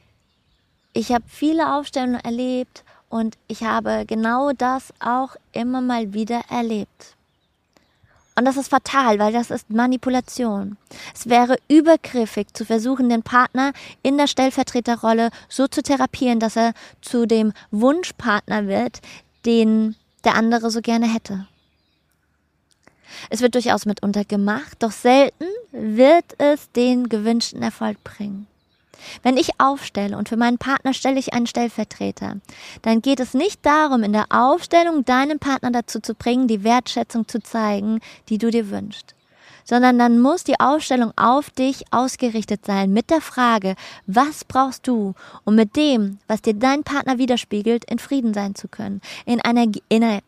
ich habe viele Aufstellungen erlebt und ich habe genau das auch immer mal wieder erlebt. Und das ist fatal, weil das ist Manipulation. Es wäre übergriffig zu versuchen, den Partner in der Stellvertreterrolle so zu therapieren, dass er zu dem Wunschpartner wird, den der andere so gerne hätte. Es wird durchaus mitunter gemacht, doch selten wird es den gewünschten Erfolg bringen. Wenn ich aufstelle und für meinen Partner stelle ich einen Stellvertreter, dann geht es nicht darum, in der Aufstellung deinen Partner dazu zu bringen, die Wertschätzung zu zeigen, die du dir wünschst. Sondern dann muss die Aufstellung auf dich ausgerichtet sein mit der Frage, was brauchst du, um mit dem, was dir dein Partner widerspiegelt, in Frieden sein zu können, in einer, in einer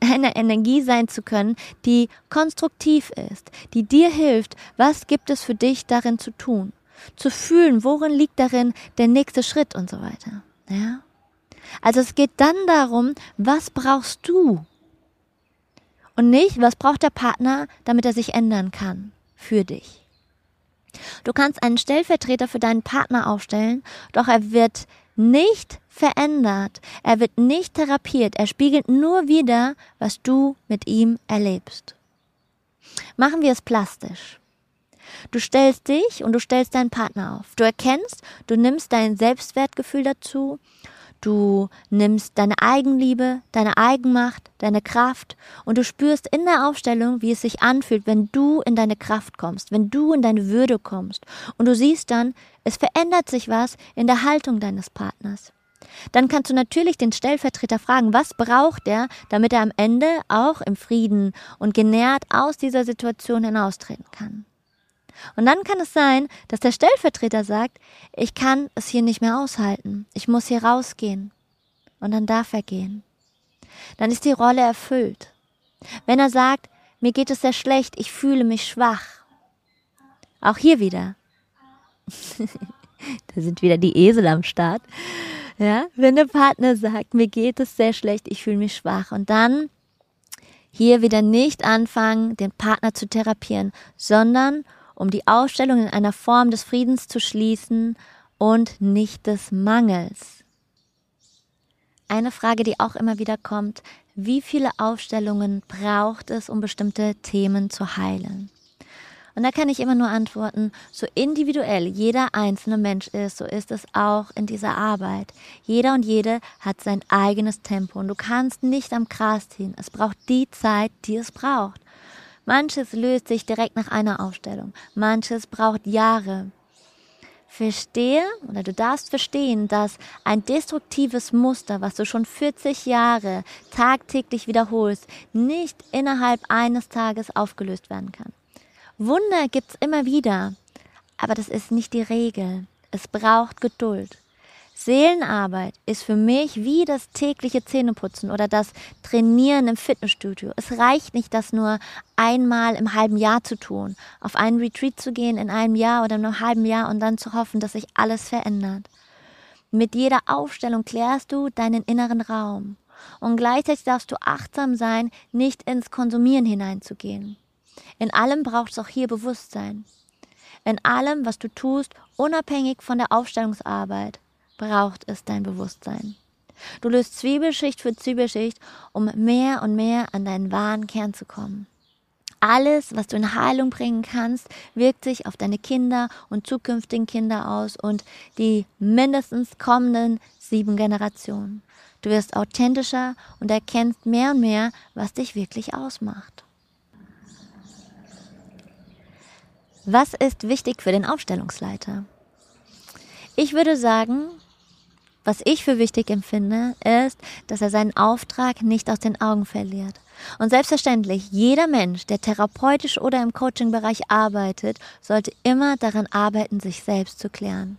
eine Energie sein zu können, die konstruktiv ist, die dir hilft, was gibt es für dich darin zu tun zu fühlen, worin liegt darin der nächste Schritt und so weiter. Ja? Also es geht dann darum, was brauchst du? Und nicht, was braucht der Partner, damit er sich ändern kann für dich. Du kannst einen Stellvertreter für deinen Partner aufstellen, doch er wird nicht verändert, er wird nicht therapiert, er spiegelt nur wieder, was du mit ihm erlebst. Machen wir es plastisch. Du stellst dich und du stellst deinen Partner auf. Du erkennst, du nimmst dein Selbstwertgefühl dazu, du nimmst deine Eigenliebe, deine Eigenmacht, deine Kraft und du spürst in der Aufstellung, wie es sich anfühlt, wenn du in deine Kraft kommst, wenn du in deine Würde kommst. Und du siehst dann, es verändert sich was in der Haltung deines Partners. Dann kannst du natürlich den Stellvertreter fragen, was braucht er, damit er am Ende auch im Frieden und genährt aus dieser Situation hinaustreten kann. Und dann kann es sein, dass der Stellvertreter sagt, ich kann es hier nicht mehr aushalten, ich muss hier rausgehen. Und dann darf er gehen. Dann ist die Rolle erfüllt. Wenn er sagt, mir geht es sehr schlecht, ich fühle mich schwach. Auch hier wieder. da sind wieder die Esel am Start. Ja, wenn der Partner sagt, mir geht es sehr schlecht, ich fühle mich schwach. Und dann hier wieder nicht anfangen, den Partner zu therapieren, sondern um die Ausstellung in einer Form des Friedens zu schließen und nicht des Mangels. Eine Frage, die auch immer wieder kommt, wie viele Aufstellungen braucht es, um bestimmte Themen zu heilen? Und da kann ich immer nur antworten, so individuell jeder einzelne Mensch ist, so ist es auch in dieser Arbeit. Jeder und jede hat sein eigenes Tempo und du kannst nicht am Gras ziehen. Es braucht die Zeit, die es braucht. Manches löst sich direkt nach einer Aufstellung, manches braucht Jahre. Verstehe oder du darfst verstehen, dass ein destruktives Muster, was du schon 40 Jahre tagtäglich wiederholst, nicht innerhalb eines Tages aufgelöst werden kann. Wunder gibt's immer wieder, aber das ist nicht die Regel. Es braucht Geduld. Seelenarbeit ist für mich wie das tägliche Zähneputzen oder das Trainieren im Fitnessstudio. Es reicht nicht, das nur einmal im halben Jahr zu tun, auf einen Retreat zu gehen in einem Jahr oder in einem halben Jahr und dann zu hoffen, dass sich alles verändert. Mit jeder Aufstellung klärst du deinen inneren Raum. Und gleichzeitig darfst du achtsam sein, nicht ins Konsumieren hineinzugehen. In allem braucht es auch hier Bewusstsein. In allem, was du tust, unabhängig von der Aufstellungsarbeit braucht es dein Bewusstsein. Du löst Zwiebelschicht für Zwiebelschicht, um mehr und mehr an deinen wahren Kern zu kommen. Alles, was du in Heilung bringen kannst, wirkt sich auf deine Kinder und zukünftigen Kinder aus und die mindestens kommenden sieben Generationen. Du wirst authentischer und erkennst mehr und mehr, was dich wirklich ausmacht. Was ist wichtig für den Aufstellungsleiter? Ich würde sagen, was ich für wichtig empfinde, ist, dass er seinen Auftrag nicht aus den Augen verliert. Und selbstverständlich, jeder Mensch, der therapeutisch oder im Coaching-Bereich arbeitet, sollte immer daran arbeiten, sich selbst zu klären.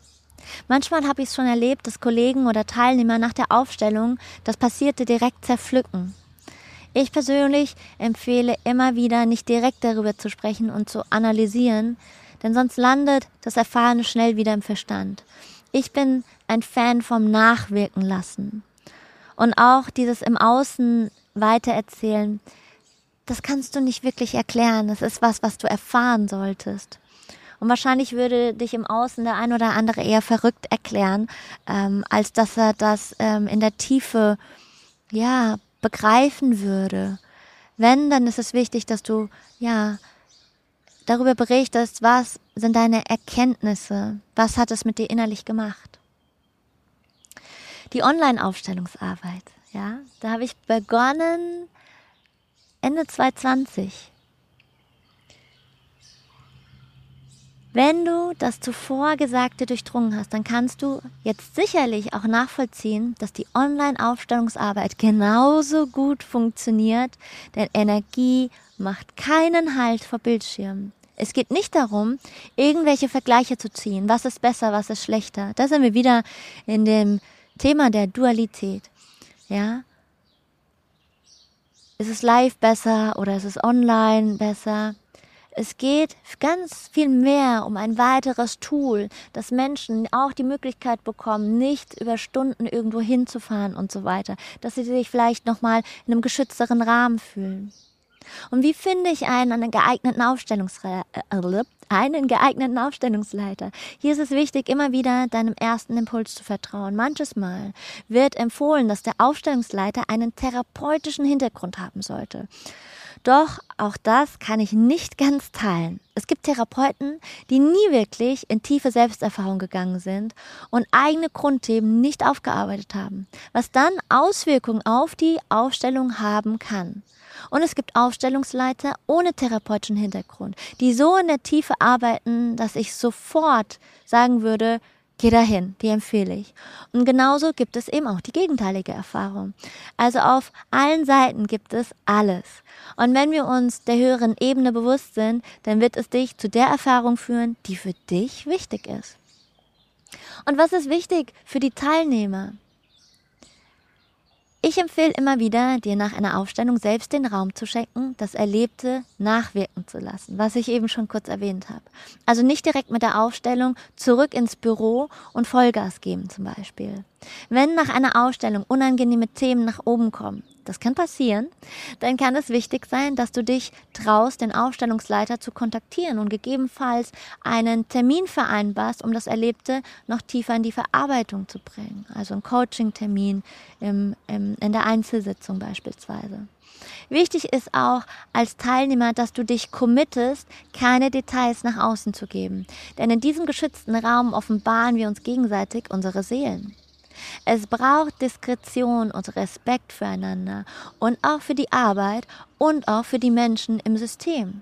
Manchmal habe ich es schon erlebt, dass Kollegen oder Teilnehmer nach der Aufstellung das Passierte direkt zerpflücken. Ich persönlich empfehle immer wieder, nicht direkt darüber zu sprechen und zu analysieren, denn sonst landet das Erfahrene schnell wieder im Verstand. Ich bin ein Fan vom Nachwirken lassen. Und auch dieses im Außen weitererzählen, das kannst du nicht wirklich erklären. Das ist was, was du erfahren solltest. Und wahrscheinlich würde dich im Außen der ein oder andere eher verrückt erklären, ähm, als dass er das ähm, in der Tiefe, ja, begreifen würde. Wenn, dann ist es wichtig, dass du, ja, darüber berichtest, was sind deine Erkenntnisse, was hat es mit dir innerlich gemacht. Die Online-Aufstellungsarbeit, ja, da habe ich begonnen Ende 2020. Wenn du das zuvor Gesagte durchdrungen hast, dann kannst du jetzt sicherlich auch nachvollziehen, dass die Online-Aufstellungsarbeit genauso gut funktioniert, denn Energie macht keinen Halt vor Bildschirmen. Es geht nicht darum, irgendwelche Vergleiche zu ziehen. Was ist besser, was ist schlechter? Da sind wir wieder in dem Thema der Dualität. Ja? Ist es live besser oder ist es online besser? Es geht ganz viel mehr um ein weiteres Tool, dass Menschen auch die Möglichkeit bekommen, nicht über Stunden irgendwo hinzufahren und so weiter, dass sie sich vielleicht nochmal in einem geschützteren Rahmen fühlen. Und wie finde ich einen, einen geeigneten Aufstellungsleiter? Äh, einen geeigneten Aufstellungsleiter. Hier ist es wichtig, immer wieder deinem ersten Impuls zu vertrauen. Manches Mal wird empfohlen, dass der Aufstellungsleiter einen therapeutischen Hintergrund haben sollte. Doch auch das kann ich nicht ganz teilen. Es gibt Therapeuten, die nie wirklich in tiefe Selbsterfahrung gegangen sind und eigene Grundthemen nicht aufgearbeitet haben, was dann Auswirkungen auf die Aufstellung haben kann. Und es gibt Aufstellungsleiter ohne therapeutischen Hintergrund, die so in der Tiefe arbeiten, dass ich sofort sagen würde, Geh dahin, die empfehle ich. Und genauso gibt es eben auch die gegenteilige Erfahrung. Also auf allen Seiten gibt es alles. Und wenn wir uns der höheren Ebene bewusst sind, dann wird es dich zu der Erfahrung führen, die für dich wichtig ist. Und was ist wichtig für die Teilnehmer? Ich empfehle immer wieder, dir nach einer Aufstellung selbst den Raum zu schenken, das Erlebte nachwirken zu lassen, was ich eben schon kurz erwähnt habe. Also nicht direkt mit der Aufstellung zurück ins Büro und Vollgas geben zum Beispiel. Wenn nach einer Ausstellung unangenehme Themen nach oben kommen, das kann passieren, dann kann es wichtig sein, dass du dich traust, den Aufstellungsleiter zu kontaktieren und gegebenenfalls einen Termin vereinbarst, um das Erlebte noch tiefer in die Verarbeitung zu bringen. Also ein Coaching-Termin im, im, in der Einzelsitzung beispielsweise. Wichtig ist auch als Teilnehmer, dass du dich committest, keine Details nach außen zu geben. Denn in diesem geschützten Raum offenbaren wir uns gegenseitig unsere Seelen. Es braucht Diskretion und Respekt füreinander und auch für die Arbeit und auch für die Menschen im System.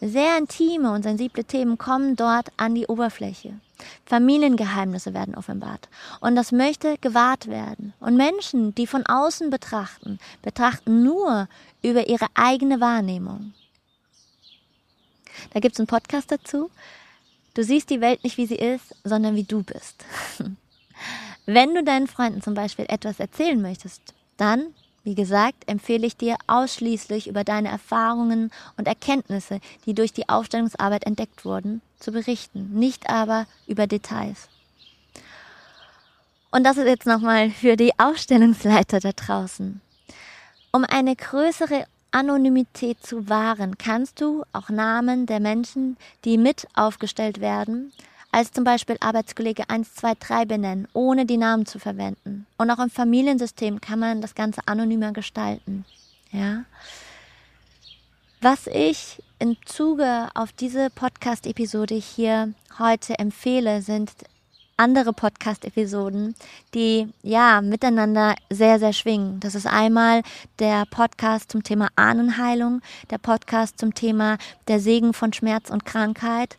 Sehr intime und sensible Themen kommen dort an die Oberfläche. Familiengeheimnisse werden offenbart. Und das möchte gewahrt werden. Und Menschen, die von außen betrachten, betrachten nur über ihre eigene Wahrnehmung. Da gibt es einen Podcast dazu. Du siehst die Welt nicht, wie sie ist, sondern wie du bist. Wenn du deinen Freunden zum Beispiel etwas erzählen möchtest, dann, wie gesagt, empfehle ich dir ausschließlich über deine Erfahrungen und Erkenntnisse, die durch die Aufstellungsarbeit entdeckt wurden, zu berichten, nicht aber über Details. Und das ist jetzt nochmal für die Aufstellungsleiter da draußen. Um eine größere Anonymität zu wahren, kannst du auch Namen der Menschen, die mit aufgestellt werden, als zum Beispiel Arbeitskollege 1, 2, 3 benennen, ohne die Namen zu verwenden. Und auch im Familiensystem kann man das Ganze anonymer gestalten. Ja. Was ich im Zuge auf diese Podcast-Episode hier heute empfehle, sind andere Podcast-Episoden, die ja miteinander sehr, sehr schwingen. Das ist einmal der Podcast zum Thema Ahnenheilung, der Podcast zum Thema der Segen von Schmerz und Krankheit.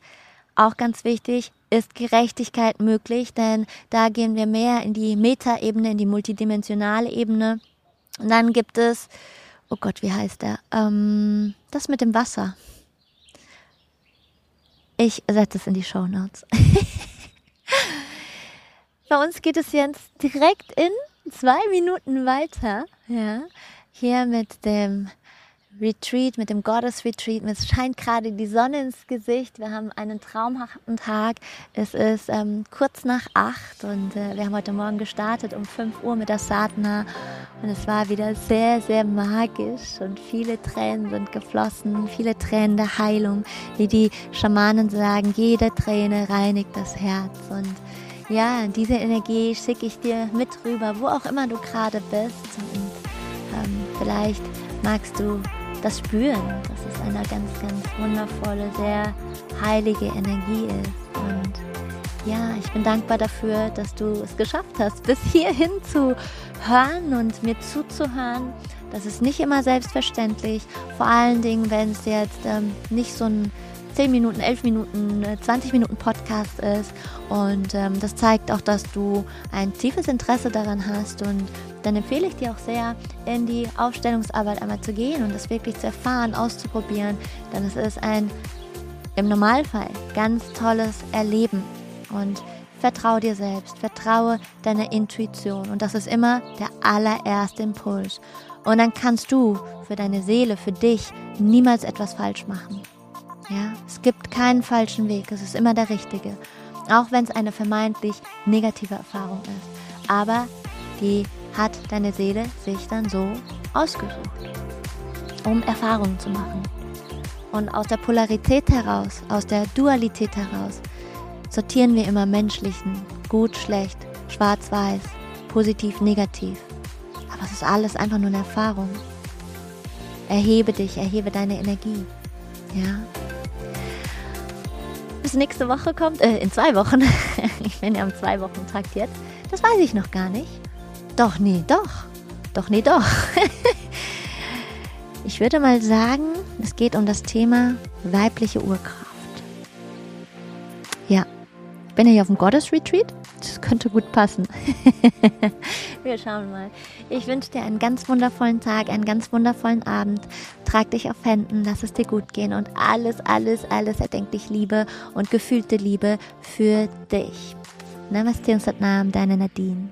Auch ganz wichtig, ist Gerechtigkeit möglich, denn da gehen wir mehr in die Metaebene, in die multidimensionale Ebene. Und dann gibt es, oh Gott, wie heißt der? Ähm, das mit dem Wasser. Ich setze es in die Show Notes. Bei uns geht es jetzt direkt in zwei Minuten weiter. Ja, hier mit dem Retreat, mit dem Goddess Retreat. Es scheint gerade die Sonne ins Gesicht. Wir haben einen traumhaften Tag. Es ist ähm, kurz nach acht und äh, wir haben heute Morgen gestartet um fünf Uhr mit der Sadhana und es war wieder sehr, sehr magisch und viele Tränen sind geflossen, viele Tränen der Heilung. Wie die Schamanen sagen, jede Träne reinigt das Herz und ja, diese Energie schicke ich dir mit rüber, wo auch immer du gerade bist und ähm, vielleicht magst du das spüren, dass es eine ganz, ganz wundervolle, sehr heilige Energie ist. Und ja, ich bin dankbar dafür, dass du es geschafft hast, bis hierhin zu hören und mir zuzuhören. Das ist nicht immer selbstverständlich, vor allen Dingen, wenn es jetzt ähm, nicht so ein 10 Minuten, 11 Minuten, 20 äh, Minuten Podcast ist. Und ähm, das zeigt auch, dass du ein tiefes Interesse daran hast. Und dann empfehle ich dir auch sehr, in die Aufstellungsarbeit einmal zu gehen und das wirklich zu erfahren, auszuprobieren. Denn es ist ein im Normalfall ganz tolles Erleben. Und vertraue dir selbst, vertraue deiner Intuition. Und das ist immer der allererste Impuls. Und dann kannst du für deine Seele, für dich niemals etwas falsch machen. Ja, es gibt keinen falschen Weg, es ist immer der richtige. Auch wenn es eine vermeintlich negative Erfahrung ist. Aber die hat deine Seele sich dann so ausgesucht, um Erfahrungen zu machen. Und aus der Polarität heraus, aus der Dualität heraus, sortieren wir immer menschlichen, gut, schlecht, schwarz, weiß, positiv, negativ. Aber es ist alles einfach nur eine Erfahrung. Erhebe dich, erhebe deine Energie. Ja, bis nächste Woche kommt, äh, in zwei Wochen. ich bin ja am zwei Wochen Takt jetzt. Das weiß ich noch gar nicht. Doch, nee, doch. Doch, nee, doch. ich würde mal sagen, es geht um das Thema weibliche Urkraft. Ja, bin ich auf dem Goddess-Retreat? Könnte gut passen. Wir schauen mal. Ich wünsche dir einen ganz wundervollen Tag, einen ganz wundervollen Abend. Trag dich auf Händen, lass es dir gut gehen und alles, alles, alles erdenklich Liebe und gefühlte Liebe für dich. Namaste und Satnam, deine Nadine.